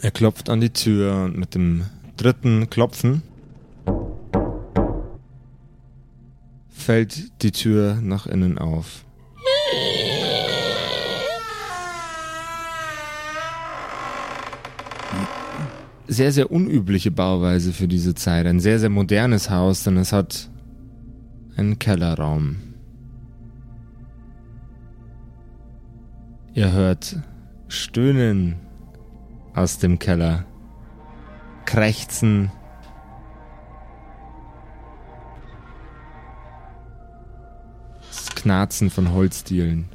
Er klopft an die Tür und mit dem dritten Klopfen fällt die Tür nach innen auf. Sehr, sehr unübliche Bauweise für diese Zeit. Ein sehr, sehr modernes Haus, denn es hat einen Kellerraum. Ihr hört Stöhnen aus dem Keller. Krächzen. Das Knarzen von Holzdielen.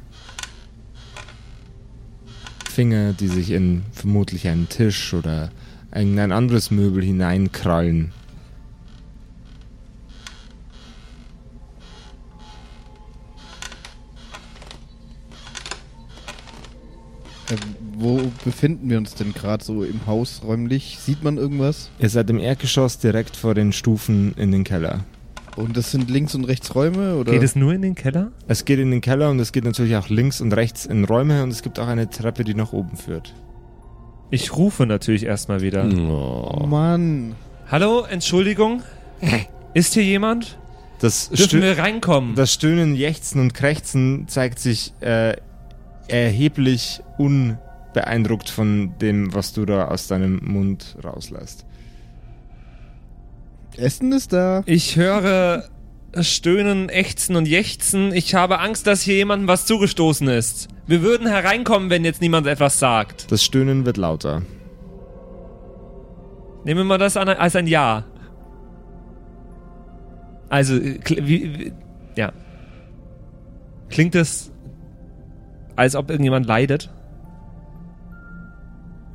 Finger, die sich in vermutlich einen Tisch oder irgendein anderes Möbel hineinkrallen. Wo befinden wir uns denn gerade so im Haus räumlich? Sieht man irgendwas? Ihr seid im Erdgeschoss direkt vor den Stufen in den Keller. Und das sind links und rechts Räume? Oder? Geht es nur in den Keller? Es geht in den Keller und es geht natürlich auch links und rechts in Räume und es gibt auch eine Treppe, die nach oben führt. Ich rufe natürlich erstmal wieder. oh Mann. Hallo, Entschuldigung. Ist hier jemand? Das, Dürfen wir reinkommen? das Stöhnen, Jechzen und Krächzen zeigt sich äh, erheblich unbeeindruckt von dem, was du da aus deinem Mund rauslässt. Essen ist da. Ich höre Stöhnen, Ächzen und Jechzen. Ich habe Angst, dass hier jemandem was zugestoßen ist. Wir würden hereinkommen, wenn jetzt niemand etwas sagt. Das Stöhnen wird lauter. Nehmen wir mal das an als ein Ja. Also, äh, wie, wie, ja. Klingt es, als ob irgendjemand leidet?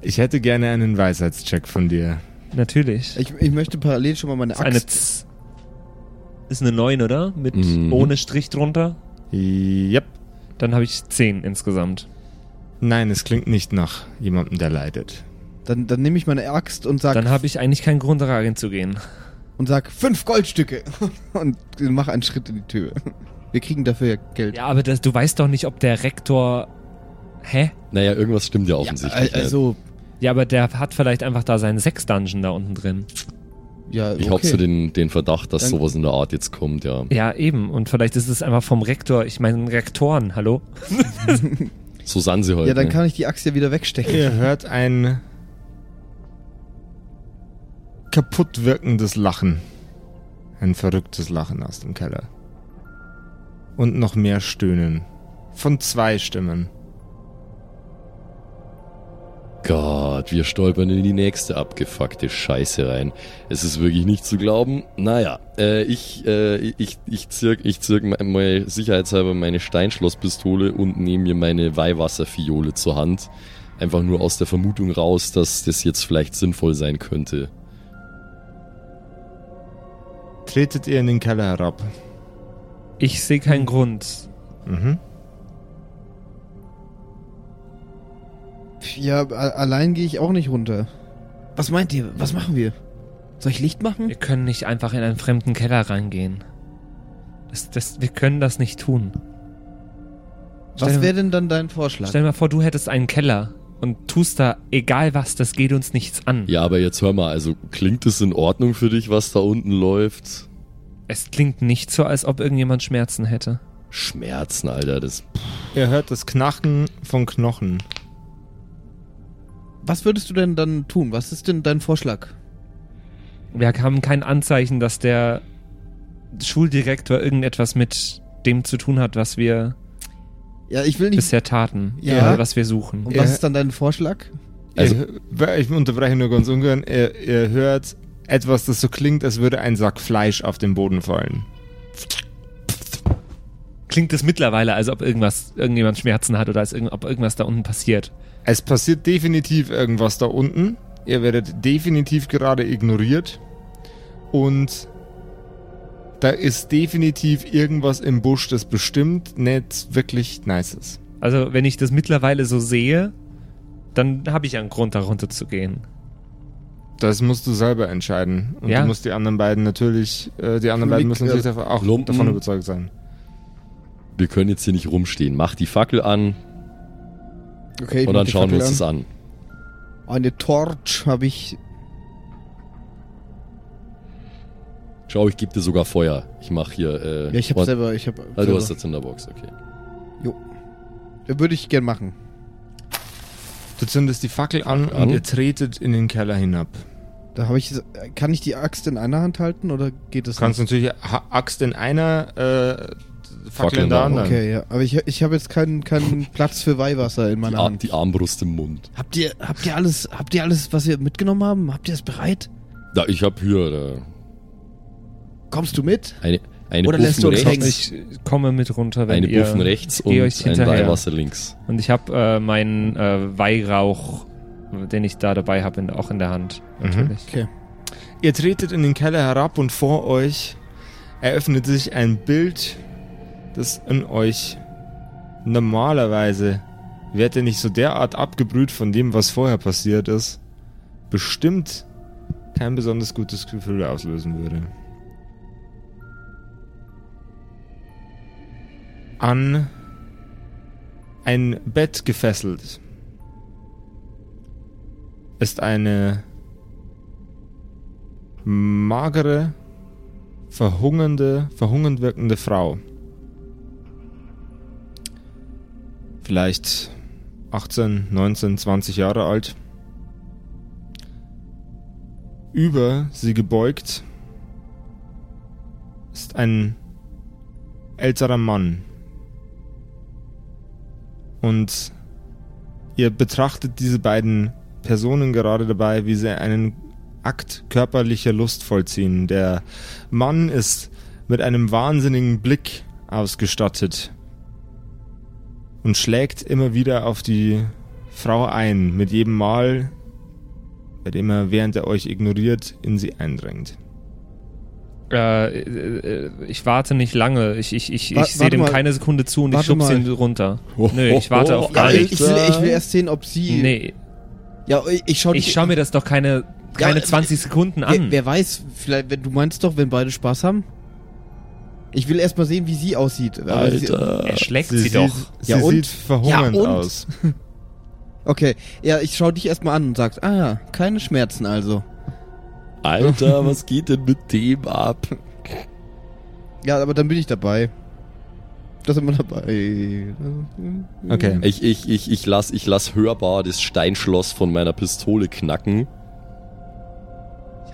Ich hätte gerne einen Weisheitscheck von dir. Natürlich. Ich, ich möchte parallel schon mal meine ist eine Axt. Z ist eine 9, oder? Mit Mhm. ohne Strich drunter. Yep. Dann habe ich 10 insgesamt. Nein, es klingt nicht nach jemandem, der leidet. Dann, dann nehme ich meine Axt und sag, Dann habe ich eigentlich keinen Grund, rein zu gehen. und sag fünf Goldstücke. und mach einen Schritt in die Tür. Wir kriegen dafür ja Geld. Ja, aber das, du weißt doch nicht, ob der Rektor. Hä? Naja, irgendwas stimmt ja offensichtlich. Al- also, Ja, aber der hat vielleicht einfach da seinen Sex-Dungeon da unten drin. ja. Ich okay. habe so den, den Verdacht, dass Dann- sowas in der Art jetzt kommt, ja. Ja, eben. Und vielleicht ist es einfach vom Rektor. Ich meine, Rektoren, hallo? So sind sie heute. Ja, dann ne? kann ich die Axt ja wieder wegstecken. Ihr hört ein kaputt wirkendes Lachen. Ein verrücktes Lachen aus dem Keller. Und noch mehr Stöhnen. Von zwei Stimmen. Gott, wir stolpern in die nächste abgefuckte Scheiße rein. Es ist wirklich nicht zu glauben. Naja, äh, ich, äh, ich, ich zirk, ich zirk mal, mal sicherheitshalber meine Steinschlosspistole und nehme mir meine Weihwasserfiole zur Hand. Einfach nur aus der Vermutung raus, dass das jetzt vielleicht sinnvoll sein könnte. Tretet ihr in den Keller herab. Ich sehe keinen Grund. Mhm. Ja, allein gehe ich auch nicht runter. Was meint ihr? Was machen wir? Soll ich Licht machen? Wir können nicht einfach in einen fremden Keller reingehen. Das, das, wir können das nicht tun. Was wäre denn dann dein Vorschlag? Stell dir mal vor, du hättest einen Keller und tust da egal was, das geht uns nichts an. Ja, aber jetzt hör mal, also klingt es in Ordnung für dich, was da unten läuft? Es klingt nicht so, als ob irgendjemand Schmerzen hätte. Schmerzen, Alter, das. Ihr hört das Knacken von Knochen. Was würdest du denn dann tun? Was ist denn dein Vorschlag? Wir haben kein Anzeichen, dass der Schuldirektor irgendetwas mit dem zu tun hat, was wir Ja, ich will nicht. bisher taten. Ja. Oder was wir suchen. Und was ist dann dein Vorschlag? Also- ihr, ich unterbreche nur ganz ungern. Ihr, ihr hört etwas, das so klingt, als würde ein Sack Fleisch auf den Boden fallen. Klingt es mittlerweile, als ob irgendwas, irgendjemand Schmerzen hat oder als ob irgendwas da unten passiert. Es passiert definitiv irgendwas da unten. Ihr werdet definitiv gerade ignoriert. Und da ist definitiv irgendwas im Busch, das bestimmt nicht wirklich nice ist. Also, wenn ich das mittlerweile so sehe, dann habe ich einen Grund, da runter zu gehen. Das musst du selber entscheiden. Und Ja. du musst die anderen beiden natürlich, äh, die anderen beiden Mich, müssen natürlich äh, auch Lumpen. davon überzeugt sein. Wir können jetzt hier nicht rumstehen. Mach die Fackel an Okay, ich und dann schauen wir uns das an. Eine Torch habe ich. Schau, ich gebe dir sogar Feuer. Ich mach hier. Äh, Ja, ich habe selber. Ich hab Ah, du selber- hast das in der Box, okay. Ja, Würde ich gern machen. Du zündest die Fackel an, An. und ihr tretet in den Keller hinab. Da habe ich. Kann ich die Axt in einer Hand halten oder geht das Du kannst nicht? natürlich Axt in einer, äh, Fackel Fackel in in der der anderen. Okay, ja. Aber ich, ich habe jetzt keinen keinen Platz für Weihwasser in Die, meiner Ar Hand. die Armbrust im Mund. Habt ihr, habt ihr alles, habt ihr alles, was wir mitgenommen haben? Habt ihr es bereit? Da, ich hab hier äh, Kommst du mit? eine, eine Oder lässt du uns rechts, hängen? Ich komme mit runter, wenn eine ihr... Buffen rechts und euch ein hinterher. Weihwasser links. Und ich habe äh, meinen äh, Weihrauch, den ich da dabei habe, in, auch in der Hand. Mhm. Natürlich. Okay. Ihr tretet in den Keller herab und vor euch eröffnet sich ein Bild, das in euch normalerweise, wärt ihr nicht so derart abgebrüht von dem, was vorher passiert ist, bestimmt kein besonders gutes Gefühl auslösen würde. An ein Bett gefesselt ist eine magere, verhungernde, verhungert wirkende Frau. Vielleicht 18, 19, 20 Jahre alt. Über sie gebeugt ist ein älterer Mann. Und ihr betrachtet diese beiden Personen gerade dabei, wie sie einen Akt körperlicher Lust vollziehen. Der Mann ist mit einem wahnsinnigen Blick ausgestattet und schlägt immer wieder auf die Frau ein, mit jedem Mal, bei dem er, während er euch ignoriert, in sie eindringt. Äh, äh, ich warte nicht lange. Ich, ich, ich, ich sehe dem mal. keine Sekunde zu und ich Warte schubse mal. ihn runter. Oh, Nö, ich warte auf gar nichts. ich, ich, will, ich will erst sehen, ob sie. Nee, Ja, ich, ich schau ich schaue mir das doch keine, keine Ja, 20 Sekunden Wer, an. wer weiß, vielleicht, wenn du meinst doch, wenn beide Spaß haben. Ich will erst mal sehen, wie sie aussieht. Aber sie- Alter. er schlägt sie, doch. Sie Ja, und? sieht verhungernd Ja, und? aus. Okay, ja, ich schau dich erst mal an und sag, ah ja, keine Schmerzen also. Alter, was geht denn mit dem ab? Ja, aber dann bin ich dabei. Da sind wir dabei. Okay. Ich, ich, ich, ich lass, ich lass hörbar das Steinschloss von meiner Pistole knacken.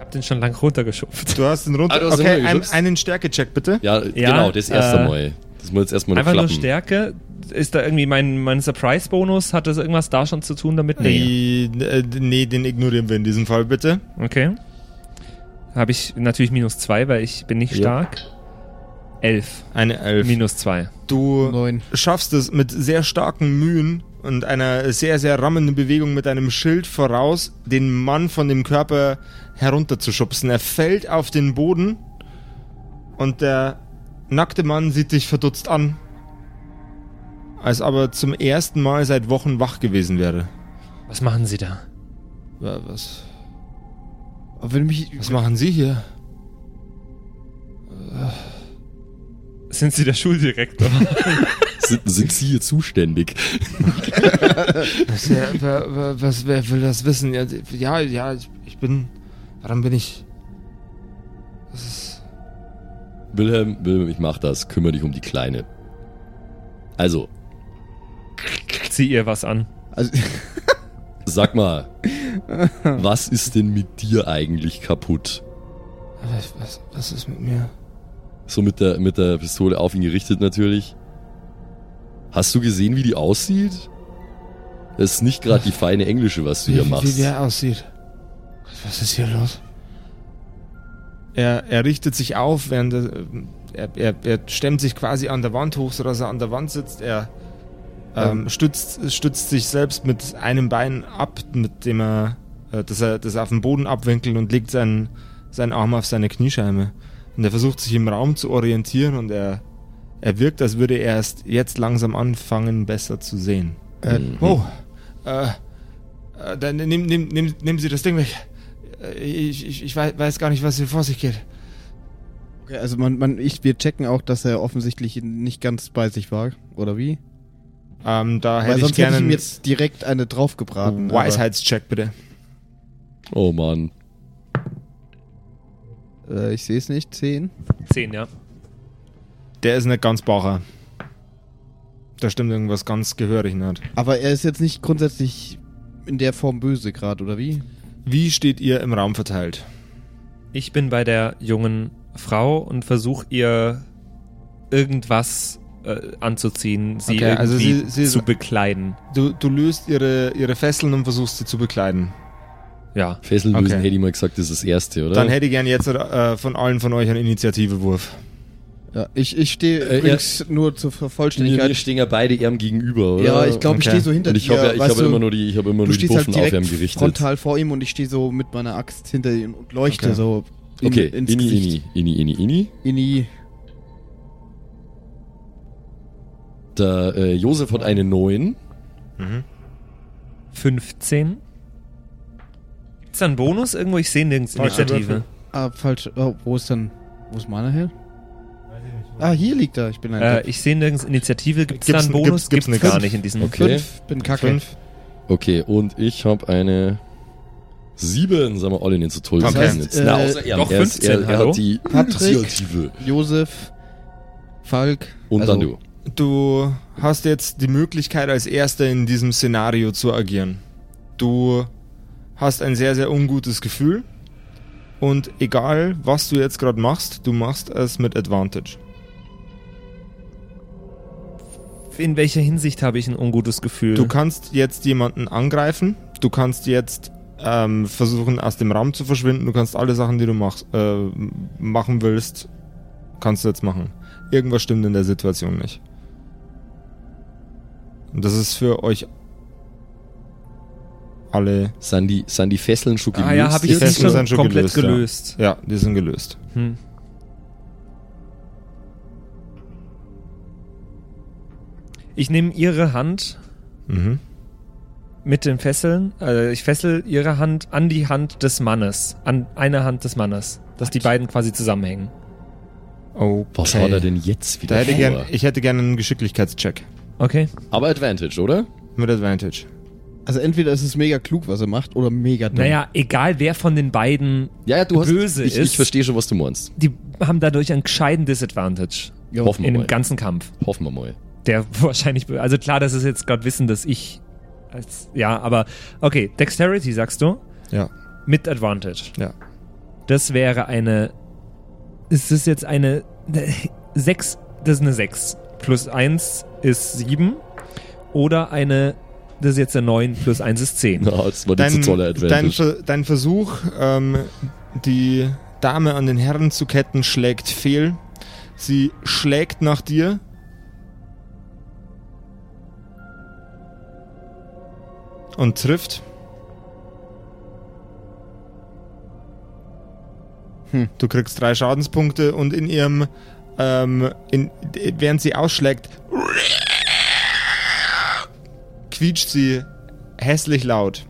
Habe den schon lang runtergeschupft. Du hast ihn runter. Ah, hast okay, ein, runtergeschubst? einen Stärkecheck bitte. Ja, Ja, genau, das erste äh, Mal. Das muss jetzt erstmal Einfach nur klappen. Stärke. Ist da irgendwie mein, mein Surprise-Bonus? Hat das irgendwas da schon zu tun damit? Nee. Äh, nee, den ignorieren wir in diesem Fall bitte. Okay. Habe ich natürlich minus zwei, weil ich bin nicht Ja. stark. Elf. Eine Elf. Minus zwei. Du Neun. schaffst es mit sehr starken Mühen und einer sehr, sehr rammenden Bewegung mit einem Schild voraus, den Mann von dem Körper herunterzuschubsen. Er fällt auf den Boden und der nackte Mann sieht dich verdutzt an, als aber zum ersten Mal seit Wochen wach gewesen wäre. Was machen Sie da? Wa- Was, Aber wenn mich. was machen Sie hier? Sind Sie der Schuldirektor? Sind, sind Sie hier zuständig? Was, wer, wer, wer, was, wer will das wissen? Ja, ja, ja ich, ich bin. Warum bin ich. Das ist. Wilhelm, Wilhelm, ich mach das. Kümmere dich um die Kleine. Also, Zieh ihr was an. Also, sag mal, was ist denn mit dir eigentlich kaputt? Was, was, was ist mit mir? So mit der, mit der Pistole auf ihn gerichtet natürlich. Hast du gesehen, wie die aussieht? Das ist nicht gerade die feine Englische, was du Wie, hier machst. wie der aussieht. Was ist hier los? Er, er richtet sich auf, während er, er, er, er stemmt sich quasi an der Wand hoch, sodass er an der Wand sitzt. Er ähm, stützt, stützt sich selbst mit einem Bein ab, mit dem er, äh, dass er, das er auf den Boden abwinkelt und legt seinen, seinen Arm auf seine Kniescheibe. Und er versucht sich im Raum zu orientieren und er, er wirkt, als würde er erst jetzt langsam anfangen, besser zu sehen. äh, Mhm. Oh, äh, äh, dann nehmen nehm, nehm, nehmen Sie das Ding weg. Äh, Ich, ich, ich wei- weiß gar nicht, was hier vor sich geht. okay, also man, man, ich, wir checken auch, dass er offensichtlich nicht ganz bei sich war, oder wie? Ähm, da Weil hätte ich sonst hätte gerne ich ihm jetzt direkt eine draufgebraten. Weisheitscheck, bitte. Oh Mann. Äh, ich sehe es nicht. 10. 10, ja. Der ist nicht ganz Bacher. Da stimmt irgendwas ganz gehörig nicht. Aber er ist jetzt nicht grundsätzlich in der Form böse gerade, oder wie? Wie steht ihr im Raum verteilt? Ich bin bei der jungen Frau und versuche ihr irgendwas äh, anzuziehen, sie Okay, irgendwie also sie- sie ist- zu bekleiden. Du, du löst ihre, ihre Fesseln und versuchst sie zu bekleiden. Ja. Fesseln lösen Okay. hätte ich mal gesagt, das ist das erste, oder? Dann hätte ich gern jetzt äh, von allen von euch einen Initiativewurf. Ja, ich, ich stehe Äh, übrigens nur zur wir, Vervollständigkeit. wir stehen ja beide ihm gegenüber, oder? Ja, ich glaube, ich Okay. stehe so hinter Und ich dir. habe ja, ich hab du, immer nur die, ich habe immer du nur die halt Buffen auf direkt ihm gerichtet. frontal vor ihm und ich stehe so mit meiner Axt hinter ihm und leuchte Okay. so in, Okay, ins inni, Gesicht. inni, inni, inni, inni. Inni. Der äh, Josef hat eine 9. Mhm. 15. Gibt's da einen Bonus irgendwo? Ich sehe nirgends Falscher Initiative. Würfel. Ah, falsch. Oh, wo ist denn. Wo ist meiner her? Ah, hier liegt er. Ich bin ein Äh, ich sehe nirgends Initiative. Gibt's da Gibt's- einen Bonus? gibt's- gibt's Gibt's, nix. gar nicht in diesem. Okay. Fünf. Bin kacke. Fünf. Okay, und ich habe eine 7. Sagen wir alle nicht so toll. Okay. Das heißt, Äh, Na, außer er. doch er, ist, 15, er, er hallo? hat die Patrick. Initiative. Josef. Falk. Und also, dann du. Du hast jetzt die Möglichkeit, als Erster in diesem Szenario zu agieren. Du hast ein sehr, sehr ungutes Gefühl. Und egal, was du jetzt gerade machst, du machst es mit Advantage. In welcher Hinsicht habe ich ein ungutes Gefühl? Du kannst jetzt jemanden angreifen. Du kannst jetzt ähm, versuchen, aus dem Raum zu verschwinden. Du kannst alle Sachen, die du machst, äh, machen willst, kannst du jetzt machen. Irgendwas stimmt in der Situation nicht. Und das ist für euch alle. Sind die, sind die Fesseln schon gelöst? ah ja, habe Die ich sie Fesseln sind schon komplett gelöst, ja. gelöst. Ja, die sind gelöst. Hm. Ich nehme ihre Hand Mhm. mit den Fesseln, also ich fessel ihre Hand an die Hand des Mannes, an eine Hand des Mannes, dass die beiden quasi zusammenhängen. Okay. Was hat er denn jetzt wieder Da hätte gern, ich hätte gerne einen Geschicklichkeitscheck. Okay. Aber Advantage, oder? Mit Advantage. Also entweder ist es mega klug, was er macht, oder mega dumm. Naja, egal wer von den beiden Ja, ja, du hast. Böse ich, ist- ich verstehe schon, was du meinst. die haben dadurch einen gescheiten Disadvantage Ja, Hoffen wir in dem ganzen Kampf. Hoffen wir mal. Der wahrscheinlich, also klar, das ist jetzt gerade Wissen, dass ich als, ja, aber okay, Dexterity sagst du Ja, mit Advantage. ja. Das wäre eine, ist das jetzt eine 6, das ist eine 6 plus 1 ist 7 oder eine, das ist jetzt eine 9 plus 1 ist 10. Na, das war nicht Dein, so tolle dein, Advantage. Ver- dein Versuch, ähm, die Dame an den Herren zu ketten, schlägt fehl. Sie schlägt nach dir. Und trifft. Hm. Du kriegst drei Schadenspunkte und in ihrem, ähm, in, während sie ausschlägt, quietscht sie hässlich laut.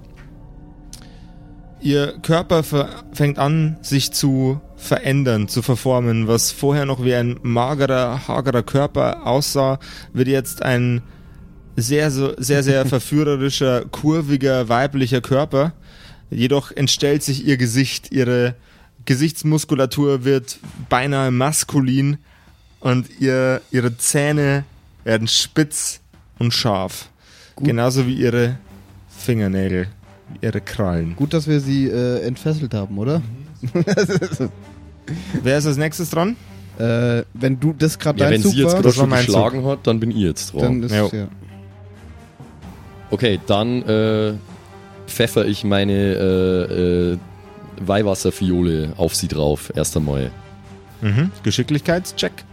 Ihr Körper fängt an, sich zu verändern, zu verformen. Was vorher noch wie ein magerer, hagerer Körper aussah, wird jetzt ein sehr, so, sehr, sehr verführerischer, kurviger, weiblicher Körper. Jedoch entstellt sich ihr Gesicht, ihre Gesichtsmuskulatur wird beinahe maskulin und ihr, ihre Zähne werden spitz und scharf. Genauso wie ihre Fingernägel, ihre Krallen. Gut, dass wir sie äh, entfesselt haben, oder? Wer ist als nächstes dran? äh, wenn du das gerade Ja, dein wenn Zug sie jetzt gerade schon geschlagen hat, dann bin ich jetzt dann dran. ist Jo. ja. Okay, dann äh, pfeffer ich meine äh, äh, Weihwasserfiole auf sie drauf, erst einmal. Mhm. Geschicklichkeitscheck.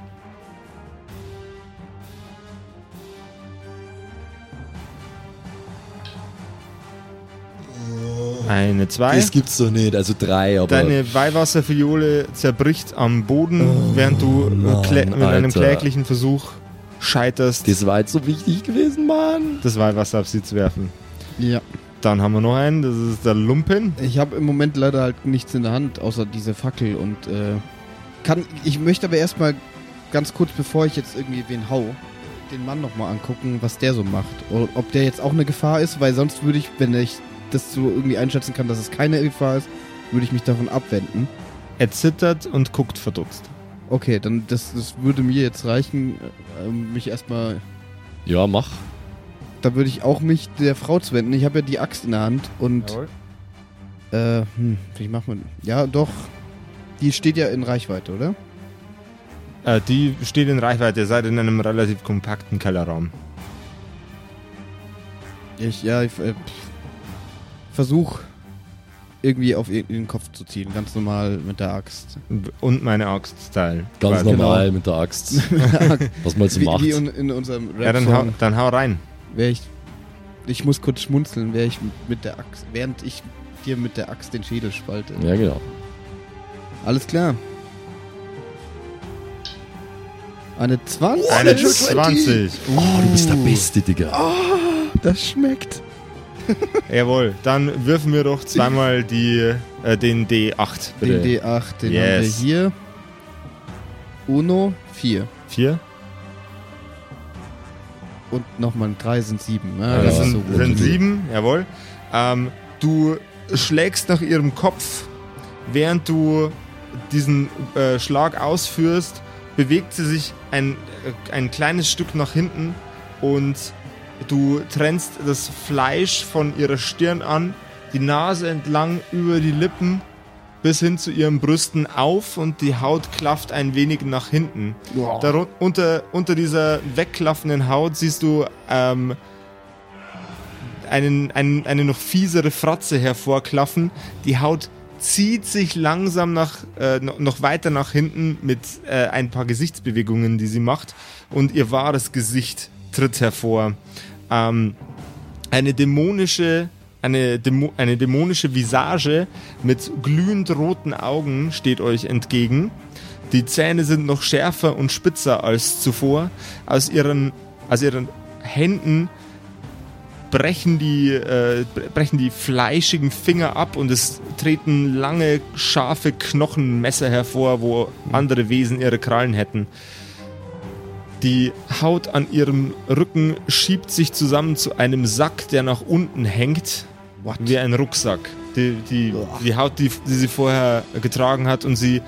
Eine 2. Das gibt's doch nicht, also drei, aber. Deine Weihwasserfiole zerbricht am Boden, Oh, während du äh, Mann, mit einem Alter. kläglichen Versuch scheiterst, das war jetzt so wichtig gewesen, Mann. das Weihwasser auf sie zu werfen. ja. Dann haben wir noch einen, das ist der Lumpen. Ich habe im Moment leider halt nichts in der Hand, außer diese Fackel und äh, kann. Ich möchte aber erstmal ganz kurz, bevor ich jetzt irgendwie wen hau, den Mann nochmal angucken, was der so macht. Oder ob der jetzt auch eine Gefahr ist, weil sonst würde ich, wenn ich das so irgendwie einschätzen kann, dass es keine Gefahr ist, würde ich mich davon abwenden. Er zittert und guckt verdutzt. Okay, dann das, das würde mir jetzt reichen, äh, mich erstmal. Ja, mach. Da würde ich auch mich der Frau zuwenden. Ich habe ja die Axt in der Hand und äh, hm, wie macht man. Ja, doch. Die steht ja in Reichweite, oder? Äh, die steht in Reichweite. Ihr seid in einem relativ kompakten Kellerraum. Ich, ja, ich äh, versuch irgendwie auf den Kopf zu ziehen. Ganz normal mit der Axt. Und meine Axt-Style. Ganz Quasi. normal mit der Axt. Was man so wie, macht. wie in, unserem Ja, dann hau, dann hau rein. Wär ich, ich muss kurz schmunzeln, wäre ich mit der Axt, während ich dir mit der Axt den Schädel spalte. Ja, genau. Alles klar. Eine 20. Eine Natural 20. Oh, du bist der Beste, Digga. Das schmeckt. Jawohl, dann würfen wir doch zweimal die, äh, den D8, bitte. Den D8, den Yes. haben wir hier. Uno, 4. Vier? Und nochmal ein 3 sind 7. Ja, Ja, das das sind, so gut. sind sieben, jawohl. Ähm, du schlägst nach ihrem Kopf, während du diesen äh, Schlag ausführst, bewegt sie sich ein, äh, ein kleines Stück nach hinten und du trennst das Fleisch von ihrer Stirn an, die Nase entlang über die Lippen bis hin zu ihren Brüsten auf und die Haut klafft ein wenig nach hinten. Wow. Darun unter, dieser wegklaffenden Haut siehst du ähm, einen, einen, eine noch fiesere Fratze hervorklaffen. Die Haut zieht sich langsam nach, äh, noch, noch weiter nach hinten mit äh, ein paar Gesichtsbewegungen, die sie macht. Und ihr wahres Gesicht tritt hervor. Ähm, eine dämonische, eine, Dämo eine dämonische Visage mit glühend roten Augen steht euch entgegen. Die Zähne sind noch schärfer und spitzer als zuvor. Aus ihren, aus ihren Händen brechen die, äh, bre- brechen die fleischigen Finger ab und es treten lange, scharfe Knochenmesser hervor, wo andere Wesen ihre Krallen hätten. Die Haut an ihrem Rücken schiebt sich zusammen zu einem Sack, der nach unten hängt, What? wie ein Rucksack. Die, die, die Haut, die, die sie vorher getragen hat und sie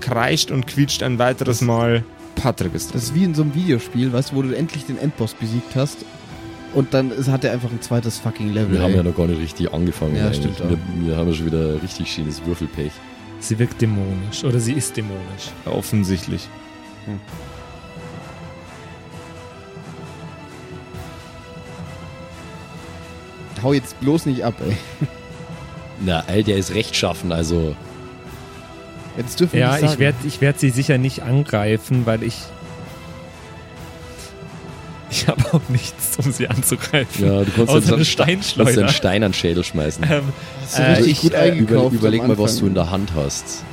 kreischt und quietscht ein weiteres Mal. Patrick ist Das das. ist wie in so einem Videospiel, weißt du, wo du endlich den Endboss besiegt hast. Und dann hat er einfach ein zweites fucking Level. Wir haben ja noch gar nicht richtig angefangen. Ja, eigentlich. stimmt auch. Wir, wir haben ja schon wieder richtig schönes Würfelpech. Sie wirkt dämonisch. Oder sie ist dämonisch. Offensichtlich. Hau jetzt bloß nicht ab, ey. Na, ey, der ist rechtschaffen, also. Jetzt dürfen wir Ja, nicht ich werde ich werd sie sicher nicht angreifen, weil ich. Ich habe auch nichts, um sie anzugreifen. Ja, du kannst Außer eine Steinschleuder. einen Stein an den Schädel schmeißen. Ähm, Äh, ich, gut äh, eingekauft. Über, überleg mal, was du in der Hand hast.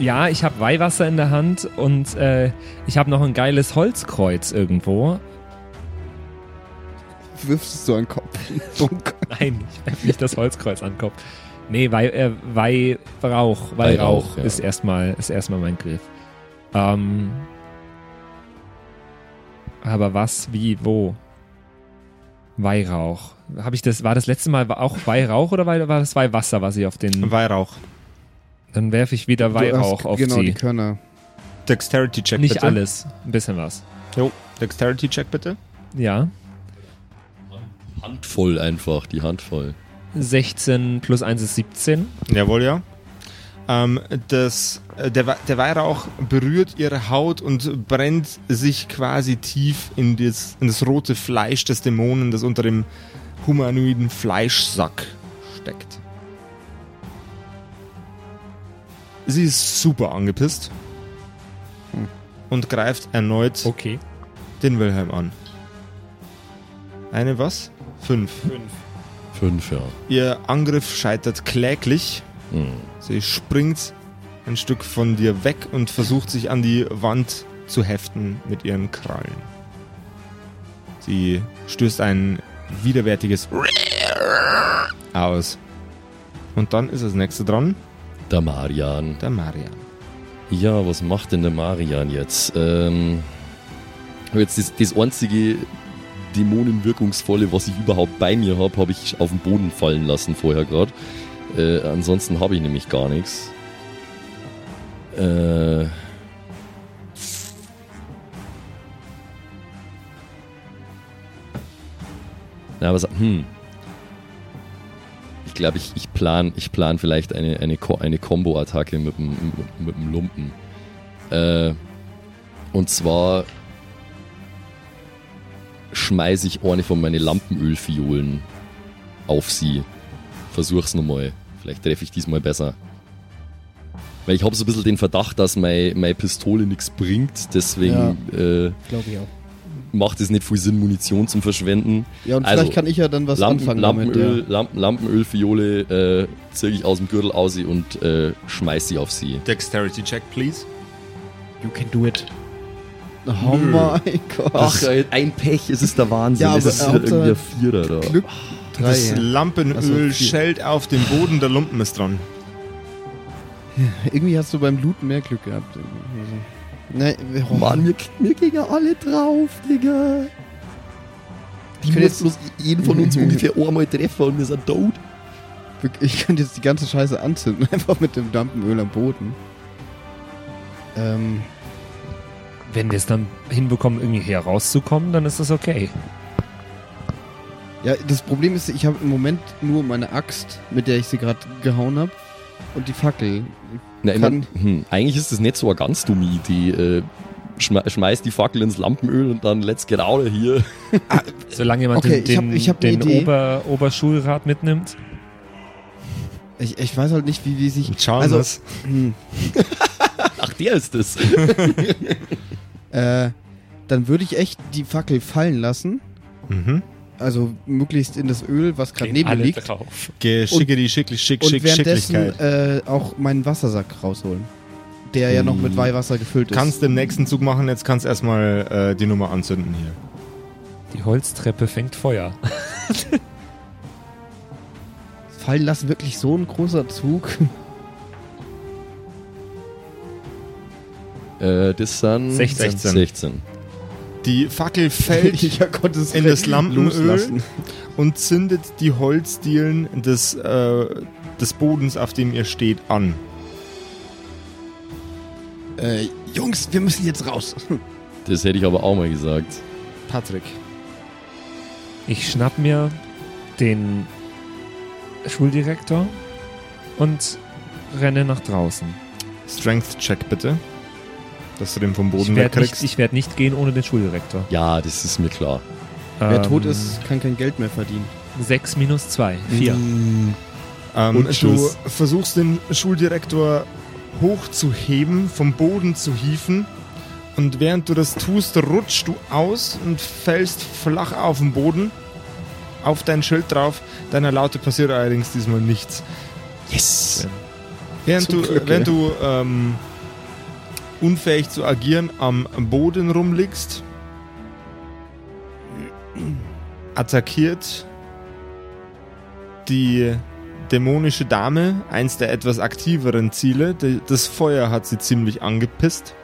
ja, ich habe Weihwasser in der Hand und äh, ich habe noch ein geiles Holzkreuz irgendwo. Wirfst es so an den Kopf. Nein, ich werfe nicht das Holzkreuz an den Kopf. Nee, Weih, äh, Weihrauch. Weihrauch ja. ist erstmal ist erstmal mein Griff. Ähm, aber was, wie, wo? Weihrauch. Habe ich das, war das letzte Mal auch Weihrauch oder war war das Weihwasser, was ich auf den. Weihrauch. Dann werfe ich wieder Du Weihrauch hast auf genau, die sie. Körner. Dexterity Check Nicht bitte. alles, ein bisschen was. Jo, Dexterity Check bitte. Ja. Handvoll einfach, die Handvoll. 16 plus 1 ist 17. Jawohl, ja. Ähm, das, äh, der, der Weihrauch berührt ihre Haut und brennt sich quasi tief in das, in das rote Fleisch des Dämonen, das unter dem humanoiden Fleischsack steckt. Sie ist super angepisst und greift erneut Okay. den Wilhelm an. Eine was? Fünf. Fünf, ja. Ihr Angriff scheitert kläglich. Hm. Sie springt ein Stück von dir weg und versucht sich an die Wand zu heften mit ihren Krallen. Sie stößt ein widerwärtiges aus. Und dann ist das nächste dran, Der Marian. der Marian. Ja, was macht denn der Marian jetzt? Ähm, jetzt das, das einzige Dämonenwirkungsvolle, was ich überhaupt bei mir habe, habe ich auf den Boden fallen lassen vorher gerade. Äh, ansonsten habe ich nämlich gar nichts. Äh. Na, was, hm. Ich glaube, ich, ich plan, ich plan vielleicht eine, eine, Ko- eine Combo-Attacke mit dem, mit, dem Lumpen. Äh, und zwar schmeiße ich eine von meinen Lampenölfiolen auf sie. Versuch's nochmal. Vielleicht treffe ich diesmal besser. Weil ich habe so ein bisschen den Verdacht, dass meine, meine Pistole nichts bringt. Deswegen äh, Glaube ich auch. macht es nicht viel Sinn, Munition zu verschwenden. Ja, und Also, vielleicht kann ich ja dann was Lampen, anfangen damit. Lampenöl, Ja. Lampen, Lampenölfiole äh, ziehe ich aus dem Gürtel aus und äh, schmeiß sie auf sie. Dexterity check, please. You can do it. Oh mein Gott. Ach, ein Pech, es ist der Wahnsinn. Ja, es aber ist Hauptsache irgendwie ein Vierer da. Glück. Drei. Das ja. Lampenöl Ach so, vier. schellt auf den Boden, der Lumpen ist dran. Irgendwie hast du beim Looten mehr Glück gehabt. Nein, oh, Mann, wir, wir gehen alle drauf, Digga. Die Ich muss jetzt- bloß jeden von uns ungefähr einmal treffen und wir sind tot. Ich könnte jetzt die ganze Scheiße anzünden, einfach mit dem Dampenöl am Boden. Ähm, Wenn wir es dann hinbekommen, irgendwie hier rauszukommen, dann ist das okay. ja, das Problem ist, ich habe im Moment nur meine Axt, mit der ich sie gerade gehauen habe, und die Fackel. Na, mein, hm, eigentlich ist das nicht so eine ganz dumme Idee. Äh, schme schmeiß die Fackel ins Lampenöl und dann let's get out of here. Solange jemand Okay, den, ich hab- den, ich hab den. Ober, Oberschulrat mitnimmt. Ich, ich weiß halt nicht, wie, wie sich. Schauen Also-. Hm, Ach, der ist es. äh, dann würde ich echt die Fackel fallen lassen. Mhm. Also möglichst in das Öl, was gerade neben mir alle liegt. drauf. Geschickeri, schicklich, schick, Und schick, währenddessen Schicklichkeit. äh, auch meinen Wassersack rausholen. Der ja noch mit Hm. Weihwasser gefüllt ist. Kannst den nächsten Zug machen, jetzt kannst du erstmal äh, die Nummer anzünden hier. Die Holztreppe fängt Feuer. Fallen lassen wirklich so ein großer Zug. Äh, das sind 16. 16. Die Fackel fällt in das Lampenöl loslassen. und zündet die Holzdielen des, äh, des Bodens, auf dem ihr steht, an. Äh, Jungs, wir müssen jetzt raus. Das hätte ich aber auch mal gesagt. Patrick. Ich schnapp mir den Schuldirektor und renne nach draußen. Strength-Check bitte. Dass du den vom Ich Boden werde nicht, wegkriegst. ich werd nicht gehen ohne den Schuldirektor. Ja, das ist mir klar. Wer Ähm, tot ist, kann kein Geld mehr verdienen. 6 minus 2. 4. Ähm, Und du versuchst den Schuldirektor hochzuheben, vom Boden zu hieven. Und während du das tust, rutschst du aus und fällst flach auf den Boden. Auf dein Schild drauf. Deiner Laute passiert allerdings diesmal nichts. Yes! Während Zum du, Glück, während ja. du ähm, unfähig zu agieren am Boden rumliegst, attackiert die dämonische Dame eins der etwas aktiveren Ziele. Das Feuer hat sie ziemlich angepisst.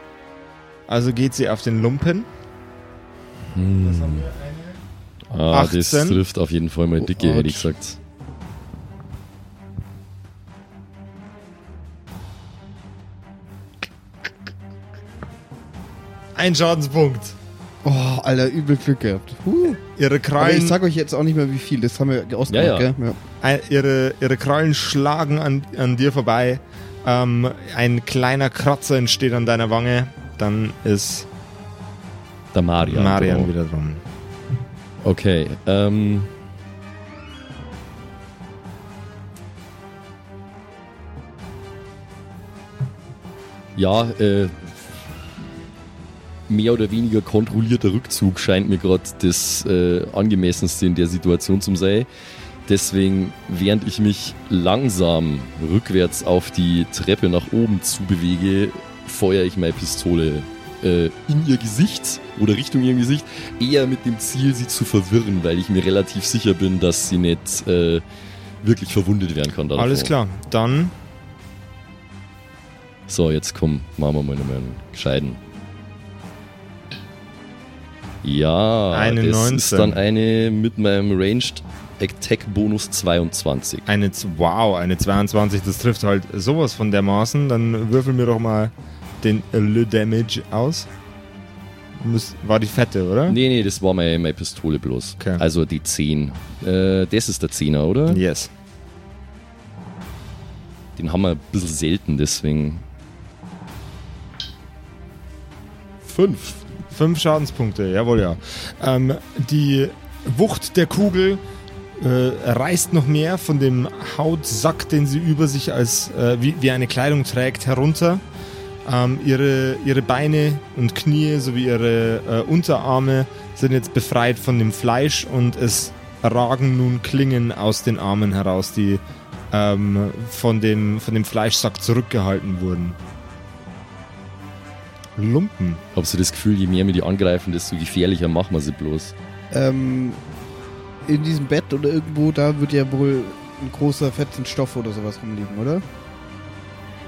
Also geht sie auf den Lumpen. Hm. Ah, das 18. trifft auf jeden Fall mal Oh, dicke, hätte ich gesagt. Ein Schadenspunkt. Oh, Alter, übel Glück gehabt. Huh. Ihre Aber ich Krallen, sag euch jetzt auch nicht mehr, wie viel. Das haben wir ausgemacht, Ja, ja. gell? Ja. ihre, ihre Krallen schlagen an, an dir vorbei. Ähm, ein kleiner Kratzer entsteht an deiner Wange. Dann ist Der Marian. Marian wieder dran. Okay, ähm. Ja, äh. Mehr oder weniger kontrollierter Rückzug scheint mir gerade das äh, angemessenste in der Situation zu sein. Deswegen, während ich mich langsam rückwärts auf die Treppe nach oben zubewege, feuere ich meine Pistole äh, in ihr Gesicht oder Richtung ihr Gesicht eher mit dem Ziel, sie zu verwirren, weil ich mir relativ sicher bin, dass sie nicht äh, wirklich verwundet werden kann. davon. Alles klar. Dann So, jetzt komm, machen wir mal einen gescheiten. Ja, Eine das 19. ist dann eine mit meinem Ranged Attack Bonus 22. Eine, wow, eine 22, das trifft halt sowas von dermaßen. Dann würfel mir doch mal den Le Damage aus. War die fette, oder? Nee, nee, das war meine, meine Pistole bloß. Okay. Also die 10. Äh, das ist der 10er, oder? Yes. Den haben wir ein bisschen selten, deswegen. 5. Fünf Schadenspunkte, jawohl, ja. Ähm, die Wucht der Kugel äh, reißt noch mehr von dem Hautsack, den sie über sich als äh, wie, wie eine Kleidung trägt, herunter. Ähm, ihre, ihre Beine und Knie sowie ihre äh, Unterarme sind jetzt befreit von dem Fleisch und es ragen nun Klingen aus den Armen heraus, die ähm, von, dem, von dem Fleischsack zurückgehalten wurden. Lumpen. Hab so das Gefühl, je mehr wir die angreifen, desto gefährlicher machen wir sie bloß. Ähm, in diesem Bett oder irgendwo, da wird ja wohl ein großer fetzen Stoff oder sowas rumliegen, oder?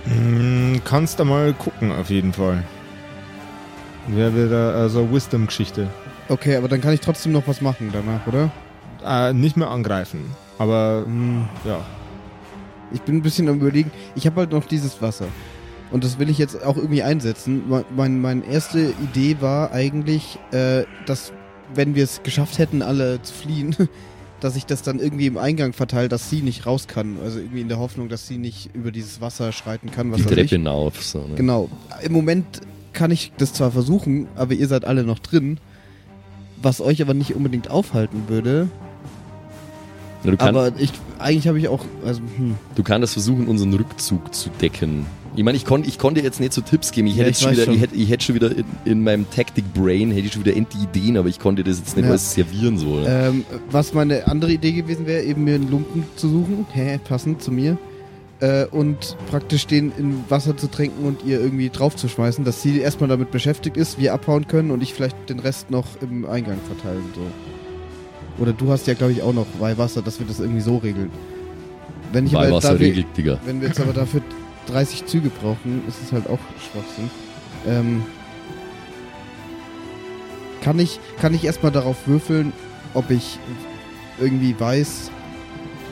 Mm, Kannst da mal gucken, auf jeden Fall. Wäre wieder also Wisdom-Geschichte. Okay, aber dann kann ich trotzdem noch was machen danach, oder? Äh, nicht mehr angreifen. Aber, mm, ja. Ich bin ein bisschen am überlegen. Ich habe halt noch dieses Wasser. Und das will ich jetzt auch irgendwie einsetzen. Me- Mein, meine erste Idee war eigentlich, äh, dass wenn wir es geschafft hätten, alle zu fliehen, dass ich das dann irgendwie im Eingang verteile, dass sie nicht raus kann. Also irgendwie in der Hoffnung, dass sie nicht über dieses Wasser schreiten kann. Was Die. Treppe hinauf. So, ne? Genau. Im Moment kann ich das zwar versuchen, aber ihr seid alle noch drin. Was euch aber nicht unbedingt aufhalten würde. Ja, aber ich, eigentlich habe ich auch, also, hm. du kannst versuchen, unseren Rückzug zu decken. Ich meine, ich, kon, ich konnte jetzt nicht so Tipps geben. Ich Ja, hätte ich jetzt schon wieder, schon. ich hätte, ich hätte schon wieder in, in meinem Tactic Brain hätte ich schon wieder endlich Ideen, aber ich konnte das jetzt nicht Ja. alles servieren so. Ähm, was meine andere Idee gewesen wäre, eben mir einen Lumpen zu suchen, hä, passend zu mir, äh, und praktisch den in Wasser zu tränken und ihr irgendwie draufzuschmeißen, dass sie erstmal damit beschäftigt ist, wir abhauen können und ich vielleicht den Rest noch im Eingang verteilen. So. Oder du hast ja, glaube ich, auch noch Weihwasser, dass wir das irgendwie so regeln. Wenn ich aber Weihwasser dafür, regelt, Digga. wenn wir jetzt aber dafür 30 Züge brauchen, ist es halt auch Schwachsinn. Ähm, kann ich, kann ich erstmal darauf würfeln, ob ich irgendwie weiß,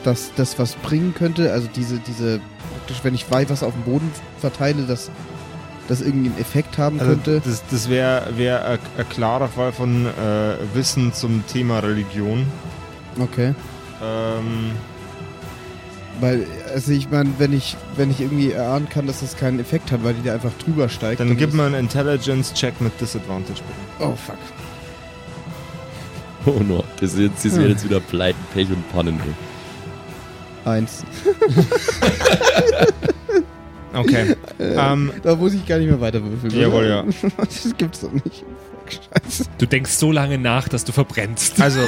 dass das was bringen könnte? Also diese, diese, praktisch, wenn ich Weihwasser auf dem Boden verteile, dass das irgendwie einen Effekt haben Also könnte. das das wäre wär ein ein klarer Fall von äh, Wissen zum Thema Religion. Okay. Ähm, Weil, also ich meine, wenn ich, wenn ich irgendwie erahnen kann, dass das keinen Effekt hat, weil die da einfach drüber steigt. dann gib ist- mal einen Intelligence-Check mit Disadvantage, bitte. Oh fuck. Oh no, das, ist jetzt, das wäre jetzt wieder Pleiten, Pech und Pannen. ey. Eins. Okay. ähm, Da muss ich gar nicht mehr weiter würfeln. Jawohl, ja. Das gibt's doch nicht. Fuck, scheiße. Du denkst so lange nach, dass du verbrennst. Also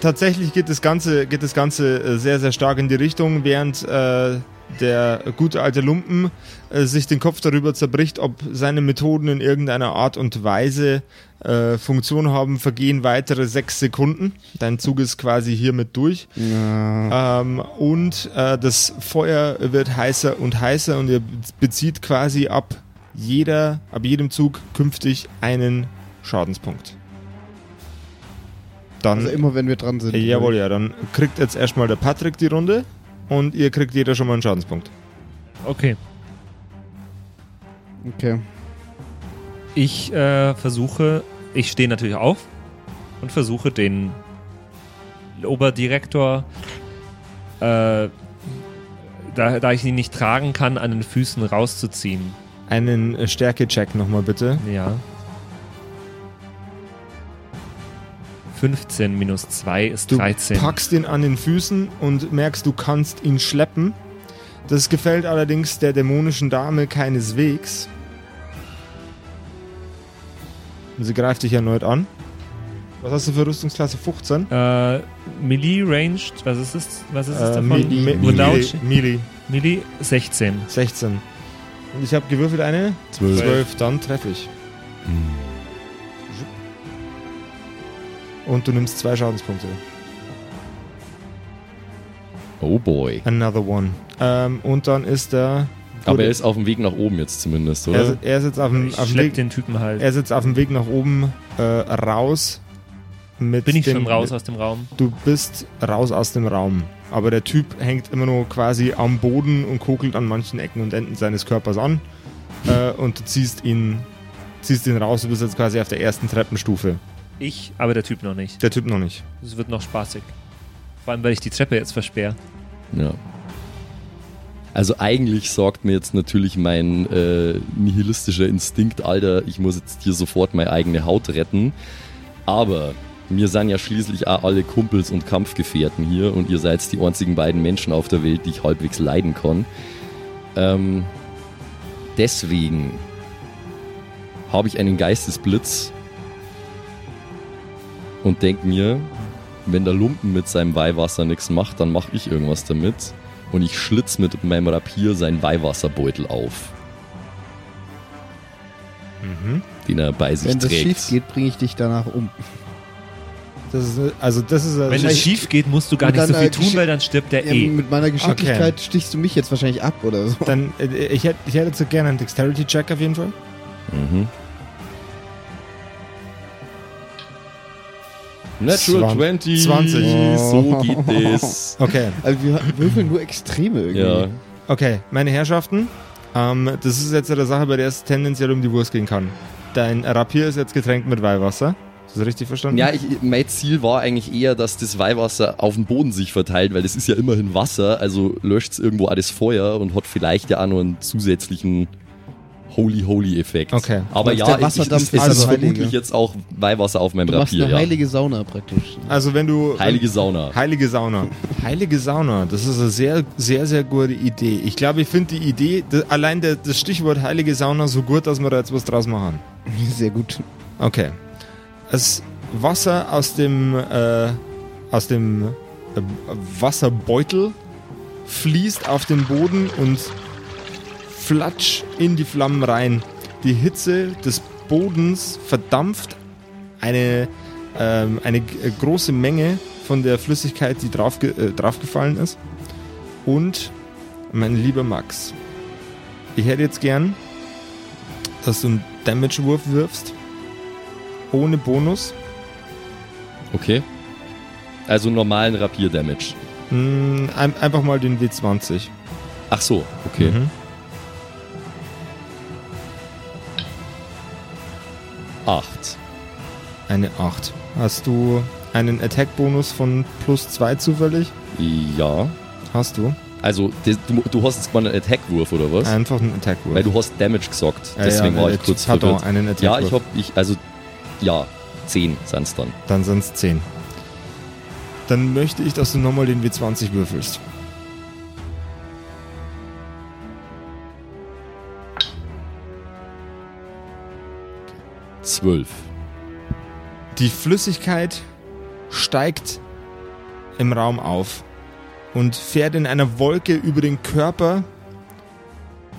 tatsächlich geht das Ganze, geht das Ganze äh, sehr, sehr stark in die Richtung, während äh, der gute alte Lumpen äh, sich den Kopf darüber zerbricht, ob seine Methoden in irgendeiner Art und Weise äh, Funktion haben, vergehen weitere sechs Sekunden. Dein Zug ist quasi hiermit durch. Ja. Ähm, und äh, das Feuer wird heißer und heißer und ihr bezieht quasi ab jeder, ab jedem Zug künftig einen Schadenspunkt. Dann, Also immer wenn wir dran sind. jawohl, ja, dann kriegt jetzt erstmal der Patrick die Runde und ihr kriegt jeder schon mal einen Schadenspunkt. Okay. Okay. Ich äh, versuche, ich stehe natürlich auf und versuche den Oberdirektor, äh, da, da ich ihn nicht tragen kann, an den Füßen rauszuziehen. Einen äh, Stärke-Check nochmal bitte. Ja. 15 minus 2 ist Du 13. packst ihn an den Füßen und merkst, du kannst ihn schleppen. Das gefällt allerdings der dämonischen Dame keineswegs. Und sie greift dich erneut an. Was hast du für Rüstungsklasse 15? Äh, Melee Ranged, was ist es? Was ist es Äh, davon? Without Melee, Melee, Melee 16. 16. Und ich habe gewürfelt eine? Zwölf. 12, dann treffe ich. Und du nimmst zwei Schadenspunkte. Oh boy. Another one. Ähm, und dann ist der Aber er ist auf dem Weg nach oben jetzt zumindest, Er, oder? ist- er ist jetzt auf dem, Ich auf dem Weg. den Typen halt. Er ist jetzt auf dem Weg nach oben äh, raus. Mit Bin ich dem, schon raus aus dem Raum? Du bist raus aus dem Raum. Aber der Typ hängt immer nur quasi am Boden und kokelt an manchen Ecken und Enden seines Körpers an. Äh, und du ziehst ihn, ziehst ihn raus. Du bist jetzt quasi auf der ersten Treppenstufe. Ich, aber der Typ noch nicht. Der Typ noch nicht. Es wird noch spaßig. Vor allem, weil ich die Treppe jetzt versperre. Ja. Also eigentlich sorgt mir jetzt natürlich mein äh, nihilistischer Instinkt, Alter, ich muss jetzt hier sofort meine eigene Haut retten. Aber mir sind ja schließlich auch alle Kumpels und Kampfgefährten hier und ihr seid die einzigen beiden Menschen auf der Welt, die ich halbwegs leiden kann. Ähm, deswegen habe ich einen Geistesblitz und denk mir, wenn der Lumpen mit seinem Weihwasser nichts macht, dann mache ich irgendwas damit und ich schlitz mit meinem Rapier seinen Weihwasserbeutel auf, Mhm. den er bei sich Wenn das trägt. schief geht, bringe ich dich danach um. Das ist, also das ist Wenn es schief geht, musst du gar nicht so viel äh, tun, weil dann stirbt der Ja, eh. mit meiner Geschicklichkeit stichst du mich jetzt wahrscheinlich ab oder so. Dann, äh, ich hätte, ich hätte so gerne einen Dexterity-Check auf jeden Fall. Mhm. Natural Zwan- 20. 20. So geht es. Okay, Also wir würfeln nur Extreme irgendwie. Ja. okay, meine Herrschaften. Ähm, das ist jetzt eine Sache, bei der es tendenziell um die Wurst gehen kann. Dein Rapier ist jetzt getränkt mit Weihwasser. Ist das richtig verstanden? Ja, ich, mein Ziel war eigentlich eher, dass das Weihwasser auf dem Boden sich verteilt, weil das ist ja immerhin Wasser, also löscht es irgendwo alles Feuer und hat vielleicht ja auch noch einen zusätzlichen Holy Holy Effekt. Okay. Aber ja, der ich, Wasserdampf es, es ist also vermutlich Heilige. jetzt auch Weihwasser auf meinem Du Rapier. eine Ja. heilige Sauna praktisch. Also wenn du... Heilige Sauna. Heilige Sauna. Heilige Sauna, das ist eine sehr, sehr, sehr gute Idee. Ich glaube, ich finde die Idee, das, allein der, das Stichwort Heilige Sauna so gut, dass wir da jetzt was draus machen. Sehr gut. Okay. Das Wasser aus dem, äh, aus dem äh, Wasserbeutel fließt auf den Boden und flatsch in die Flammen rein. Die Hitze des Bodens verdampft eine, ähm, eine äh, große Menge von der Flüssigkeit, die drauf, äh, draufgefallen ist. Und, mein lieber Max, ich hätte jetzt gern, dass du einen Damage-Wurf wirfst. Ohne Bonus. Okay. Also normalen Rapier-Damage. Mm, ein, einfach mal den W20. Ach so, okay. Mhm. Acht. Eine 8. Hast du einen Attack-Bonus von plus 2 zufällig? Ja. Hast du. Also, du, du hast jetzt mal einen Attack-Wurf oder was? Einfach einen Attack-Wurf. Weil du hast Damage gesagt. Ja, Deswegen ja, war ich kurz pardon, verwirrt. einen Ja, Attack-Wurf. ich hab, ich, also, ja, 10 sind's dann. Dann sind es 10. Dann möchte ich, dass du nochmal den W20 würfelst. Zwölf. Die Flüssigkeit steigt im Raum auf und fährt in einer Wolke über den Körper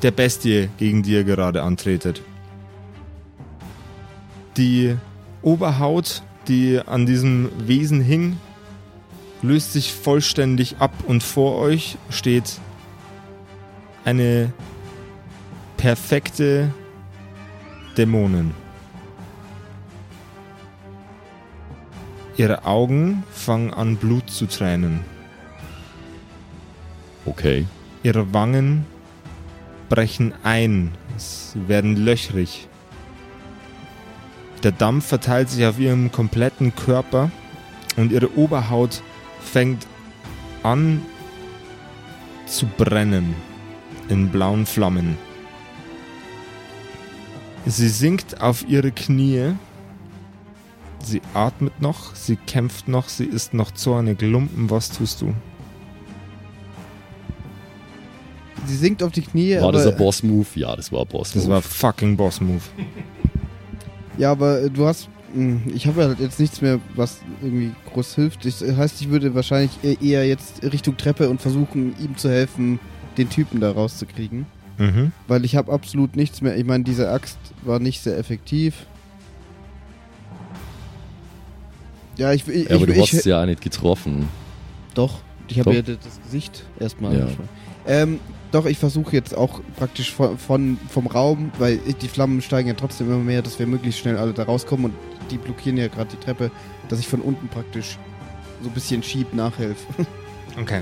der Bestie, gegen die ihr gerade antretet. Die Oberhaut, die an diesem Wesen hing, löst sich vollständig ab und vor euch steht eine perfekte Dämonin. Ihre Augen fangen an Blut zu tränen. Okay. Ihre Wangen brechen ein, sie werden löchrig. Der Dampf verteilt sich auf ihrem kompletten Körper und ihre Oberhaut fängt an zu brennen in blauen Flammen. Sie sinkt auf ihre Knie. Sie atmet noch, sie kämpft noch, sie ist noch zornig. Lumpen, was tust du? Sie sinkt auf die Knie, War aber, das ein Boss-Move? Ja, das war ein Boss-Move. Das war fucking Boss Move. ja, aber äh, du hast, mh, ich habe ja halt jetzt nichts mehr, was irgendwie groß hilft. Das heißt, ich würde wahrscheinlich e- eher jetzt Richtung Treppe und versuchen, ihm zu helfen, den Typen da rauszukriegen. Mhm. Weil ich habe absolut nichts mehr. Ich meine, diese Axt war nicht sehr effektiv. Ja, ich, ich, Ja, aber ich, du ich hast ja auch nicht getroffen. doch. Ich habe ja das Gesicht erstmal Ja. Ähm, doch, ich versuche jetzt auch praktisch von, von, vom Raum, weil die Flammen steigen ja trotzdem immer mehr, dass wir möglichst schnell alle da rauskommen und die blockieren ja gerade die Treppe, dass ich von unten praktisch so ein bisschen schieb nachhelfe. Okay.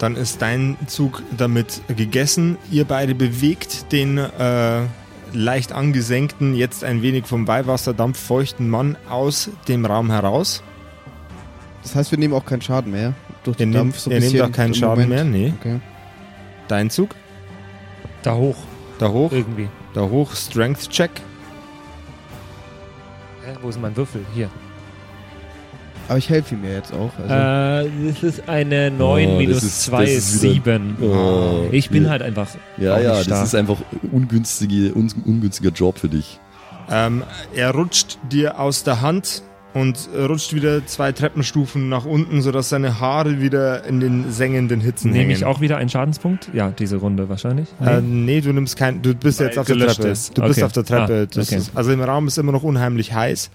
Dann ist dein Zug damit gegessen. Ihr beide bewegt den äh, leicht angesenkten, jetzt ein wenig vom Weihwasserdampf feuchten Mann aus dem Raum heraus. Das heißt, wir nehmen auch keinen Schaden mehr. Durch Ihr den nehmt, Dampf so ihr nehmt auch keinen Schaden Moment. mehr. Nee. Okay. Dein Zug. Da hoch, Da hoch. irgendwie. Da hoch. Strength Check. Hä, wo ist mein Würfel? Hier. Aber ich helfe ihm ja jetzt auch. Also, Äh, das ist eine 9 Oh, minus ist- 2 das ist ist wieder- 7. Oh, Ich bin ja. halt einfach. Ja, auch ja, nicht das stark. ist einfach ungünstige, un, ungünstiger Job für dich. Ähm, er rutscht dir aus der Hand und rutscht wieder zwei Treppenstufen nach unten, sodass seine Haare wieder in den sengenden Hitzen Nehme hängen. ich auch wieder einen Schadenspunkt? Ja, diese Runde wahrscheinlich. Äh, nee, du nimmst kein. Du bist Weil jetzt auf der Treppe. ist. Du bist Okay. auf der Treppe. Ah, okay. ist, also im Raum ist immer noch unheimlich heiß.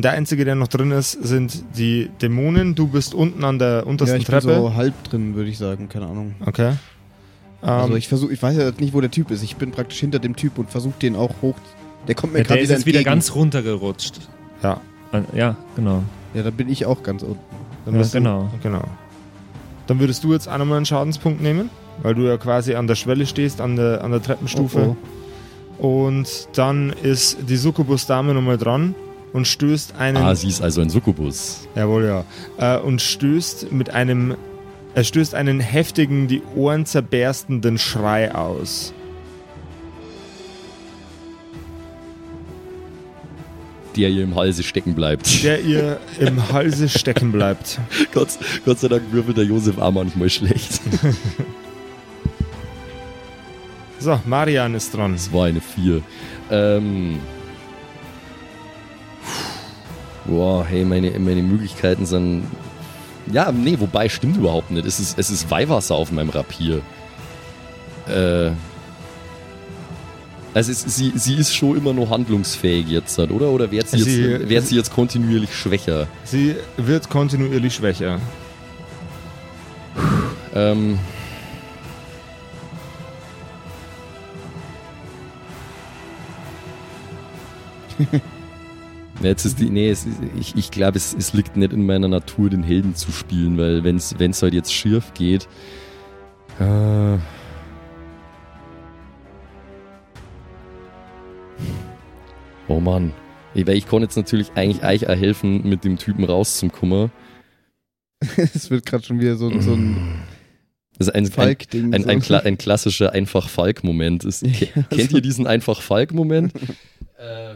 Und der einzige, der noch drin ist, sind die Dämonen. Du bist unten an der ja, untersten ich bin Treppe. so halb drin, würde ich sagen. Keine Ahnung. Okay. Ähm, Also ich versuche, ich weiß ja nicht, wo der Typ ist. Ich bin praktisch hinter dem Typ und versuche den auch hoch. Der kommt mir Ja, gerade der ist wieder wieder ganz runtergerutscht. ja, Äh, Ja, genau. Ja, dann bin ich auch ganz unten. dann Ja, genau. Du, genau. Dann würdest du jetzt auch nochmal einen Schadenspunkt nehmen, weil du ja quasi an der Schwelle stehst, an der, an der Treppenstufe. Oh, Und dann ist die Succubus-Dame nochmal dran und stößt einen. Ah, sie ist also ein Succubus. Jawohl, ja. Äh, und stößt mit einem. Er stößt einen heftigen, die Ohren zerberstenden Schrei aus. Der ihr im Halse stecken bleibt. Der ihr im Halse stecken bleibt. Gott, Gott sei Dank würfelt der Josef auch manchmal schlecht. So, Marian ist dran. Das war eine 4. Ähm. Boah, hey, meine, meine Möglichkeiten sind. Ja, nee, wobei, stimmt überhaupt nicht. Es ist, es ist Weihwasser auf meinem Rapier. Äh. Also es, sie, sie ist schon immer noch handlungsfähig jetzt, oder? Oder wird sie, Sie- jetzt, wird sie jetzt kontinuierlich schwächer? Sie wird kontinuierlich schwächer. Ähm. Jetzt ist die, nee, es, ich, ich glaube, es, es liegt nicht in meiner Natur, den Helden zu spielen, weil wenn es halt jetzt schief geht. Äh, oh Mann. Ich, weil ich konnte jetzt natürlich eigentlich euch auch helfen, mit dem Typen rauszukommen. Es wird gerade schon wieder so, so ein Das ist ein, ein, Falk-Ding. ein, ein, Kla ein klassischer Einfach-Falk-Moment. Ist- Ja, ke- Kennt ihr diesen Einfach-Falk-Moment? äh,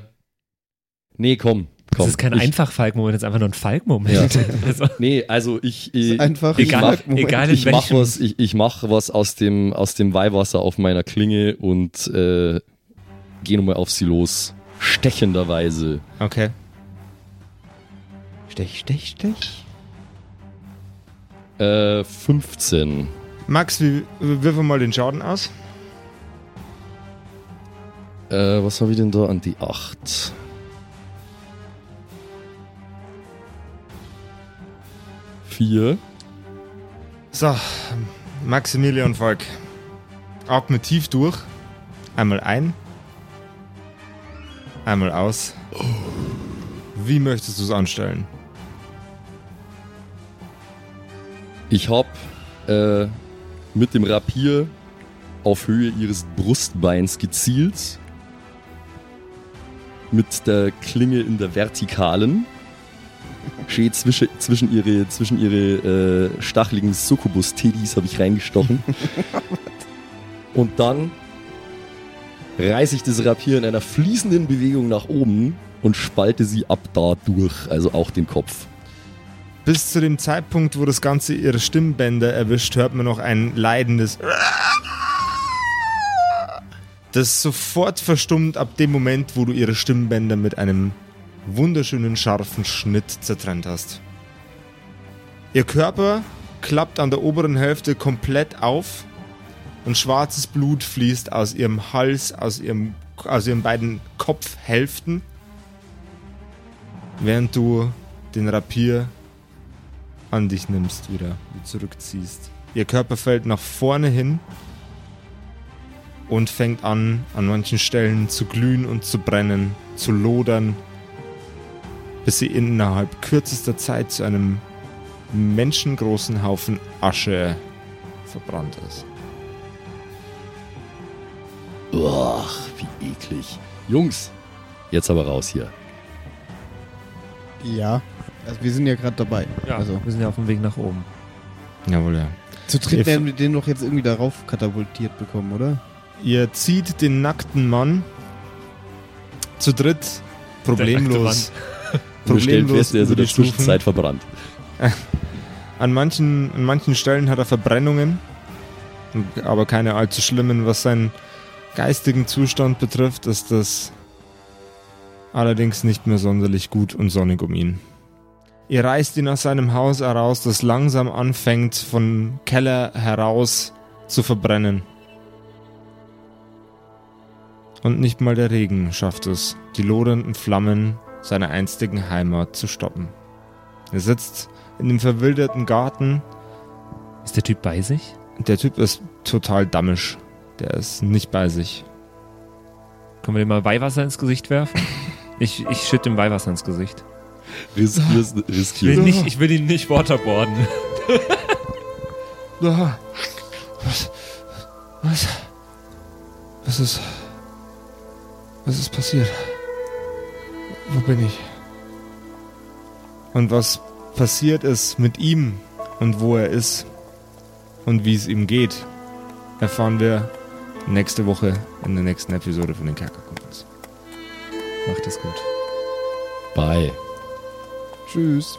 nee, komm. Das komm. ist kein ich, Einfach-Falk-Moment, das ist einfach nur ein Falk-Moment. Also, Nee, also ich, ich, Einfach ich egal, Falk- Moment. egal in ich mach was, ich, ich mach was aus dem, aus dem Weihwasser auf meiner Klinge und äh, geh nochmal auf sie los. Stechenderweise. Okay. Stech, stech, stech. Äh, 15. Max, wie, wirf mal den Schaden aus. Äh, was habe ich denn da an die 8? Vier. So, Maximilian Volk. Atme tief durch. Einmal ein. Einmal aus. Wie möchtest du es anstellen? Ich hab äh, mit dem Rapier auf Höhe ihres Brustbeins gezielt. Mit der Klinge in der Vertikalen. Schön zwischen, zwischen ihre, zwischen ihre äh, stacheligen Succubus-Teddys habe ich reingestochen. Und dann reiße ich das Rapier in einer fließenden Bewegung nach oben und spalte sie ab da durch, also auch den Kopf. Bis zu dem Zeitpunkt, wo das Ganze ihre Stimmbänder erwischt, hört man noch ein leidendes. Das sofort verstummt ab dem Moment, wo du ihre Stimmbänder mit einem wunderschönen scharfen Schnitt zertrennt hast. Ihr Körper klappt an der oberen Hälfte komplett auf und schwarzes Blut fließt aus ihrem Hals, aus, ihrem, aus ihren beiden Kopfhälften, während du den Rapier an dich nimmst wieder, wie zurückziehst. Ihr Körper fällt nach vorne hin und fängt an, an manchen Stellen zu glühen und zu brennen, zu lodern, bis sie innerhalb kürzester Zeit zu einem menschengroßen Haufen Asche verbrannt ist. Boah, wie eklig. Jungs, jetzt aber raus hier. Ja. Also wir sind ja gerade dabei. Ja, Also wir sind ja auf dem Weg nach oben. Jawohl, ja. zu dritt werden wir den doch jetzt irgendwie darauf katapultiert bekommen, oder? Ihr zieht den nackten Mann zu dritt problemlos. Wir stellen fest, er ist in der. Zwischenzeit verbrannt. An manchen, an manchen Stellen hat er Verbrennungen, aber keine allzu schlimmen. Was seinen geistigen Zustand betrifft, ist das allerdings nicht mehr sonderlich gut und sonnig um ihn. Ihr reißt ihn aus seinem Haus heraus, das langsam anfängt, von Keller heraus zu verbrennen. Und nicht mal der Regen schafft es, die lodernden Flammen seiner einstigen Heimat zu stoppen. Er sitzt in dem verwilderten Garten. Ist der Typ bei sich? Der Typ ist total dammisch. Der ist nicht bei sich. Können wir dem mal Weihwasser ins Gesicht werfen? Ich, ich schütte dem Weihwasser ins Gesicht. Riskier's, Ich will, nicht, ich will ihn nicht waterboarden. Ah, Was? Was? Was ist. Was ist passiert? Wo bin ich? Und was passiert ist mit ihm und wo er ist und wie es ihm geht, erfahren wir nächste Woche in der nächsten Episode von den Kerkerkumpels. Macht es gut. Bye. Tschüss.